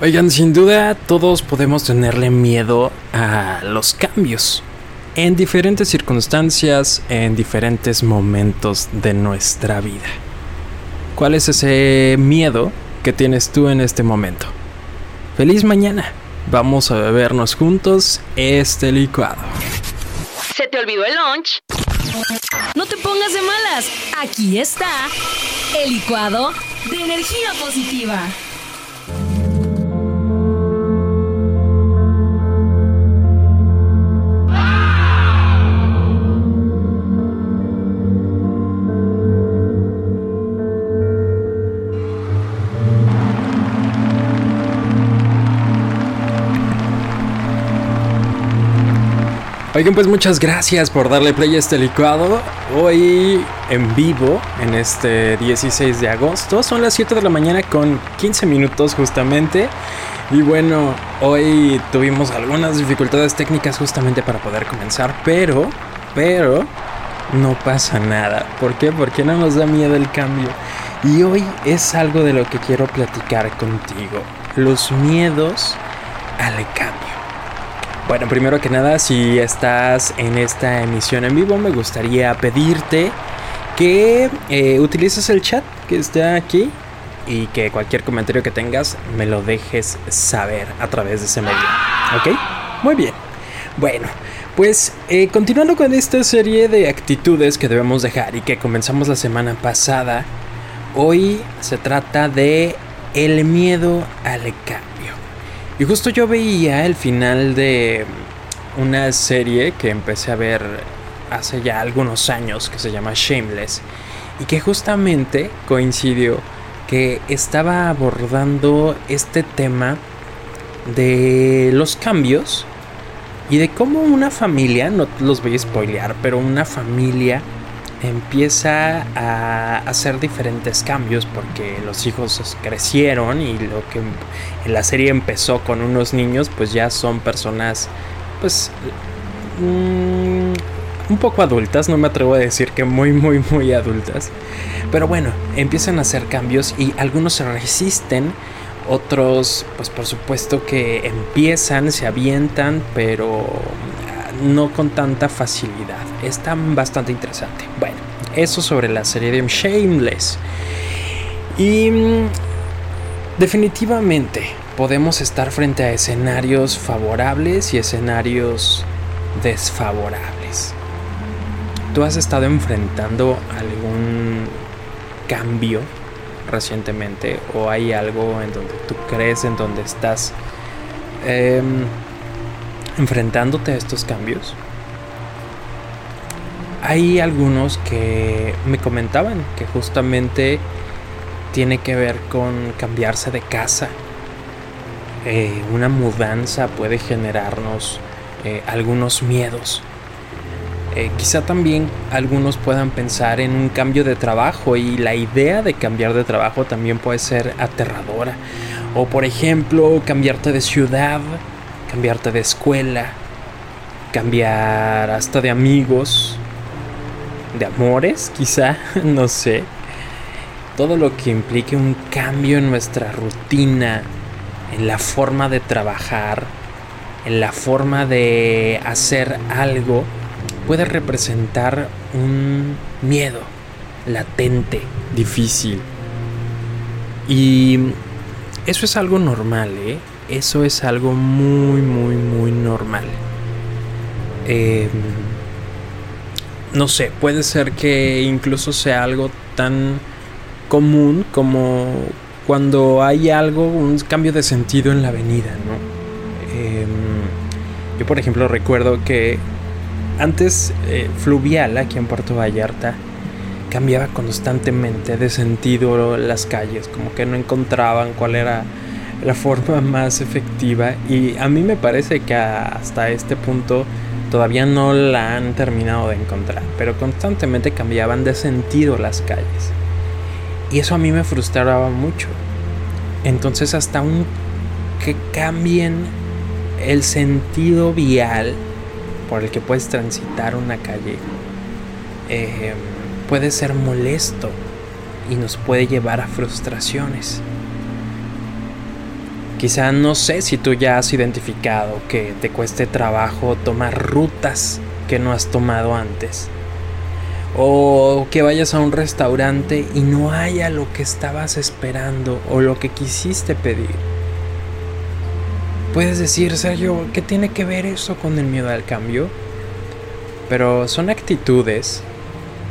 Oigan, sin duda todos podemos tenerle miedo a los cambios en diferentes circunstancias, en diferentes momentos de nuestra vida. ¿Cuál es ese miedo que tienes tú en este momento? Feliz mañana. Vamos a bebernos juntos este licuado. ¿Se te olvidó el lunch? No te pongas de malas. Aquí está el licuado de energía positiva. Oigan, pues muchas gracias por darle play a este licuado. Hoy en vivo, en este 16 de agosto, son las 7 de la mañana con 15 minutos justamente. Y bueno, hoy tuvimos algunas dificultades técnicas justamente para poder comenzar, pero, pero, no pasa nada. ¿Por qué? Porque no nos da miedo el cambio. Y hoy es algo de lo que quiero platicar contigo. Los miedos al cambio. Bueno, primero que nada, si estás en esta emisión en vivo, me gustaría pedirte que eh, utilices el chat que está aquí y que cualquier comentario que tengas me lo dejes saber a través de ese medio. ¿Ok? Muy bien. Bueno, pues eh, continuando con esta serie de actitudes que debemos dejar y que comenzamos la semana pasada, hoy se trata de el miedo al cambio. Y justo yo veía el final de una serie que empecé a ver hace ya algunos años que se llama Shameless y que justamente coincidió que estaba abordando este tema de los cambios y de cómo una familia, no los voy a spoilear, pero una familia empieza a hacer diferentes cambios porque los hijos crecieron y lo que en la serie empezó con unos niños pues ya son personas pues mm, un poco adultas, no me atrevo a decir que muy muy muy adultas, pero bueno, empiezan a hacer cambios y algunos se resisten, otros pues por supuesto que empiezan, se avientan, pero no con tanta facilidad. Está bastante interesante. Bueno, eso sobre la serie de Shameless. Y mm, definitivamente podemos estar frente a escenarios favorables y escenarios desfavorables. ¿Tú has estado enfrentando algún cambio recientemente o hay algo en donde tú crees, en donde estás em, enfrentándote a estos cambios? Hay algunos que me comentaban que justamente tiene que ver con cambiarse de casa. Eh, una mudanza puede generarnos eh, algunos miedos. Eh, quizá también algunos puedan pensar en un cambio de trabajo y la idea de cambiar de trabajo también puede ser aterradora. O por ejemplo, cambiarte de ciudad cambiarte de escuela, cambiar hasta de amigos, de amores, quizá, no sé. Todo lo que implique un cambio en nuestra rutina, en la forma de trabajar, en la forma de hacer algo, puede representar un miedo latente, difícil. Y eso es algo normal, ¿eh? Eso es algo muy, muy, muy normal. Em, no sé, puede ser que incluso sea algo tan común como cuando hay algo, un cambio de sentido en la avenida, ¿no? Em, yo, por ejemplo, recuerdo que antes eh, Fluvial, aquí en Puerto Vallarta, cambiaba constantemente de sentido las calles, como que no encontraban cuál era la forma más efectiva y a mí me parece que hasta este punto todavía no la han terminado de encontrar, pero constantemente cambiaban de sentido las calles. Y eso a mí me frustraba mucho. Entonces hasta un que cambien el sentido vial por el que puedes transitar una calle eh, puede ser molesto y nos puede llevar a frustraciones. Quizá no sé si tú ya has identificado que te cueste trabajo tomar rutas que no has tomado antes. O que vayas a un restaurante y no haya lo que estabas esperando o lo que quisiste pedir. Puedes decir, Sergio, ¿qué tiene que ver eso con el miedo al cambio? Pero son actitudes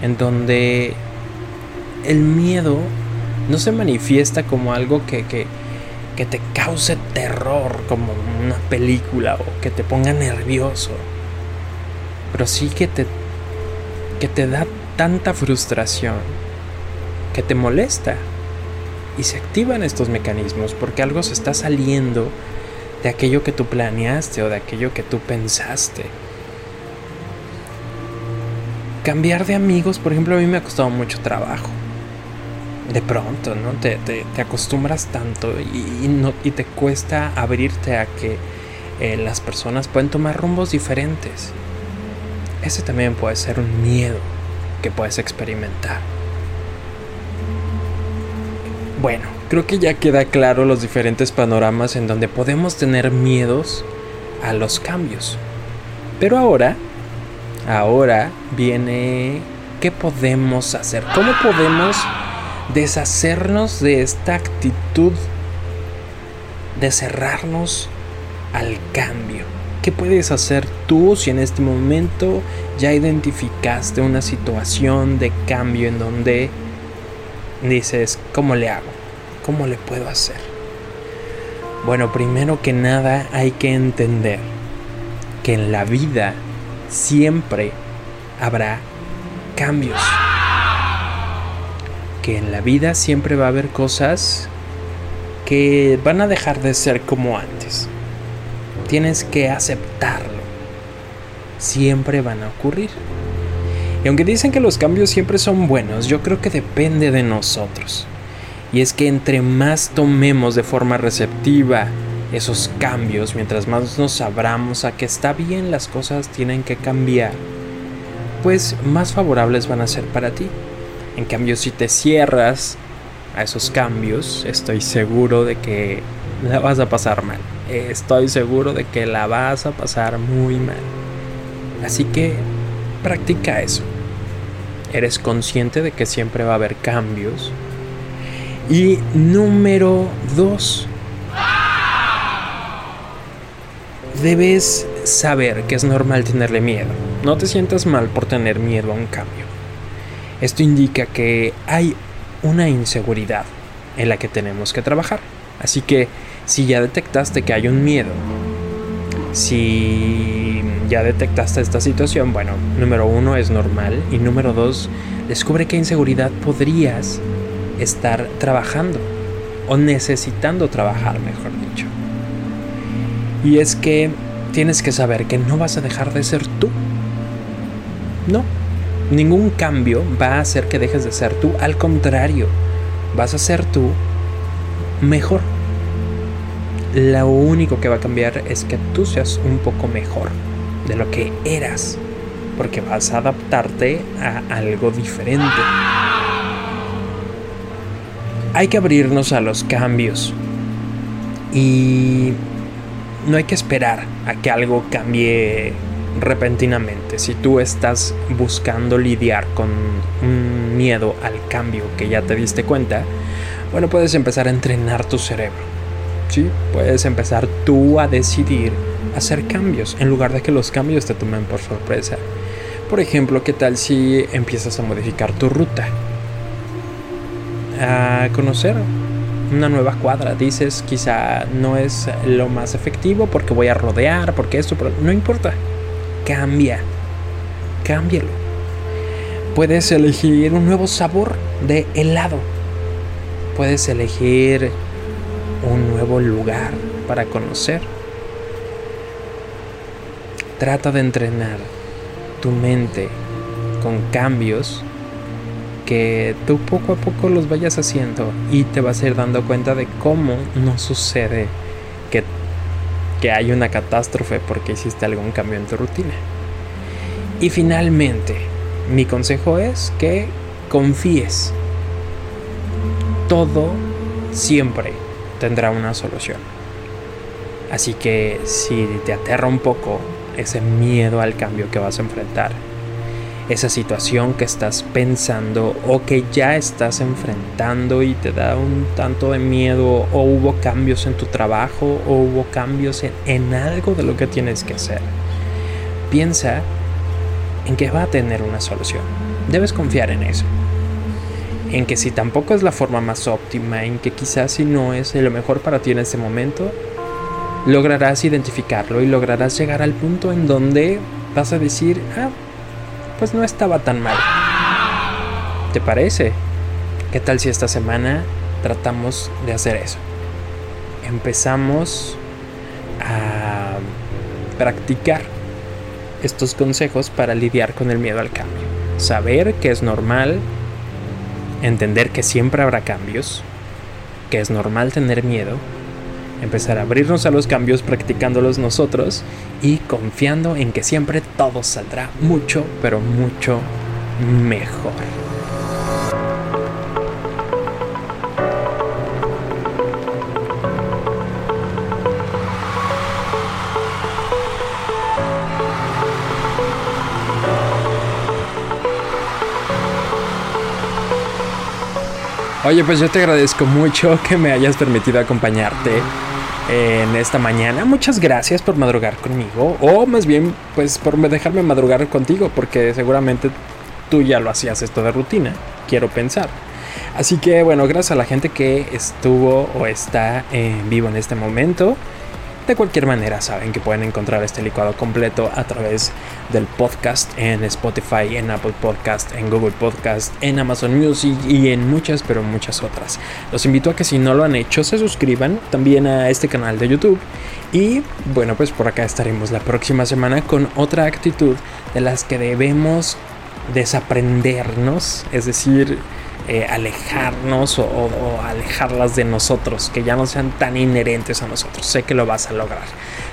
en donde el miedo no se manifiesta como algo que, que, que te cause terror, como una película, o que te ponga nervioso. Pero sí que te, que te da tanta frustración, que te molesta. Y se activan estos mecanismos porque algo se está saliendo de aquello que tú planeaste o de aquello que tú pensaste. Cambiar de amigos, por ejemplo, a mí me ha costado mucho trabajo. De pronto, ¿no? Te, acostumbras tanto y, no, y te cuesta abrirte a que eh, las personas pueden tomar rumbos diferentes. Ese también puede ser un miedo que puedes experimentar. Bueno, creo que ya queda claro los diferentes panoramas en donde podemos tener miedos a los cambios. Pero ahora, ahora viene qué podemos hacer, cómo podemos deshacernos de esta actitud de cerrarnos al cambio. ¿Qué puedes hacer tú si en este momento ya identificaste una situación de cambio en donde dices, ¿cómo le hago? ¿Cómo le puedo hacer? Bueno, primero que nada hay que entender que en la vida siempre habrá cambios. Que en la vida siempre va a haber cosas que van a dejar de ser como antes. Tienes que aceptarlo. Siempre van a ocurrir. Y aunque dicen que los cambios siempre son buenos, yo creo que depende de nosotros. Y es que entre más tomemos de forma receptiva esos cambios, mientras más nos abramos a que está bien las cosas tienen que cambiar, pues más favorables van a ser para ti. En cambio, si te cierras a esos cambios, estoy seguro de que la vas a pasar mal. Estoy seguro de que la vas a pasar muy mal. Así que practica eso. Eres consciente de que siempre va a haber cambios. Y número dos. Debes saber que es normal tenerle miedo. No te sientas mal por tener miedo a un cambio. Esto indica que hay una inseguridad en la que tenemos que trabajar. Así que si ya detectaste que hay un miedo, si ya detectaste esta situación, bueno, número uno es normal y número dos, descubre qué inseguridad podrías estar trabajando o necesitando trabajar, mejor dicho. Y es que tienes que saber que no vas a dejar de ser tú. No, ningún cambio va a hacer que dejes de ser tú, al contrario, vas a ser tú mejor lo único que va a cambiar es que tú seas un poco mejor de lo que eras, porque vas a adaptarte a algo diferente. Hay que abrirnos a los cambios y no hay que esperar a que algo cambie repentinamente. Si tú estás buscando lidiar con un miedo al cambio que ya te diste cuenta, bueno, puedes empezar a entrenar tu cerebro Sí, puedes empezar tú a decidir hacer cambios en lugar de que los cambios te tomen por sorpresa. Por ejemplo, ¿qué tal si empiezas a modificar tu ruta? A conocer una nueva cuadra. Dices, quizá no es lo más efectivo porque voy a rodear, porque esto, pero no importa. Cambia. Cámbialo. Puedes elegir un nuevo sabor de helado. Puedes elegir un nuevo lugar para conocer. Trata de entrenar tu mente con cambios que tú poco a poco los vayas haciendo y te vas a ir dando cuenta de cómo no sucede que, que hay una catástrofe porque hiciste algún cambio en tu rutina. Y finalmente, mi consejo es que confíes. Todo siempre tendrá una solución. Así que si te aterra un poco ese miedo al cambio que vas a enfrentar, esa situación que estás pensando o que ya estás enfrentando y te da un tanto de miedo o hubo cambios en tu trabajo o hubo cambios en, algo de lo que tienes que hacer. Piensa en que va a tener una solución. Debes confiar en eso. En que si tampoco es la forma más óptima, en que quizás si no es lo mejor para ti en este momento, lograrás identificarlo y lograrás llegar al punto en donde vas a decir, ah, pues no estaba tan mal. ¿Te parece? ¿Qué tal si esta semana tratamos de hacer eso? Empezamos a practicar estos consejos para lidiar con el miedo al cambio. Saber que es normal, entender que siempre habrá cambios, que es normal tener miedo, empezar a abrirnos a los cambios practicándolos nosotros y confiando en que siempre todo saldrá mucho, pero mucho mejor. Oye, pues yo te agradezco mucho que me hayas permitido acompañarte en esta mañana. Muchas gracias por madrugar conmigo. O más bien, pues por dejarme madrugar contigo. Porque seguramente tú ya lo hacías esto de rutina. Quiero pensar. Así que bueno, gracias a la gente que estuvo o está en vivo en este momento. De cualquier manera, saben que pueden encontrar este licuado completo a través del podcast en Spotify, en Apple Podcast, en Google Podcast, en Amazon Music y en muchas, pero muchas otras. Los invito a que si no lo han hecho, se suscriban también a este canal de YouTube. Y bueno, pues por acá estaremos la próxima semana con otra actitud de las que debemos desaprendernos, es decir, eh, alejarnos o, alejarlas de nosotros, que ya no sean tan inherentes a nosotros. Sé que lo vas a lograr.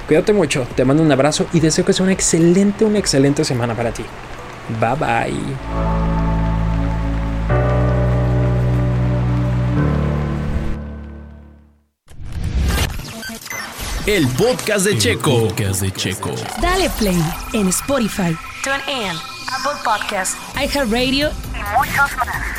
Cuídate mucho, te mando un abrazo y deseo que sea una excelente, una excelente semana para ti. Bye bye. El podcast de Checo. podcast de Checo. Dale play en Spotify, TuneIn, Apple Podcasts, iHeartRadio y muchos más.